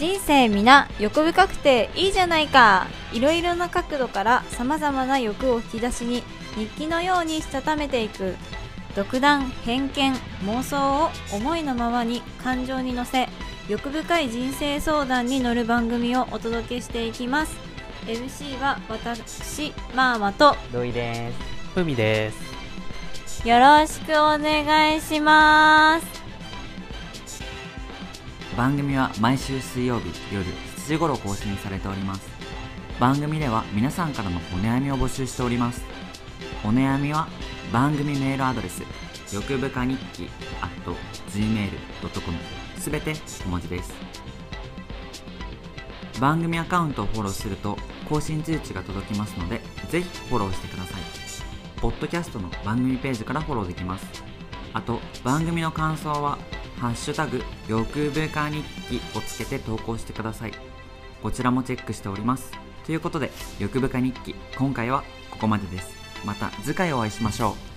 人生皆欲深くていいじゃないか。いろいろな角度からさまざまな欲を引き出しに日記のようにしたためていく。独断偏見妄想を思いのままに感情に乗せ欲深い人生相談に乗る番組をお届けしていきます。MC は私マーマと。土井です。ふみです。よろしくお願いします番組は毎週水曜日夜7時頃更新されております。番組では皆さんからのお悩みを募集しております。お悩みは番組メールアドレス欲深日記 at gmail.com すべて小文字です。番組アカウントをフォローすると更新通知が届きますのでぜひフォローしてください。ポッドキャストの番組ページからフォローできます。あと番組の感想はハッシュタグ、欲深日記をつけて投稿してください。こちらもチェックしております。ということで、欲深日記、今回はここまでです。また次回お会いしましょう。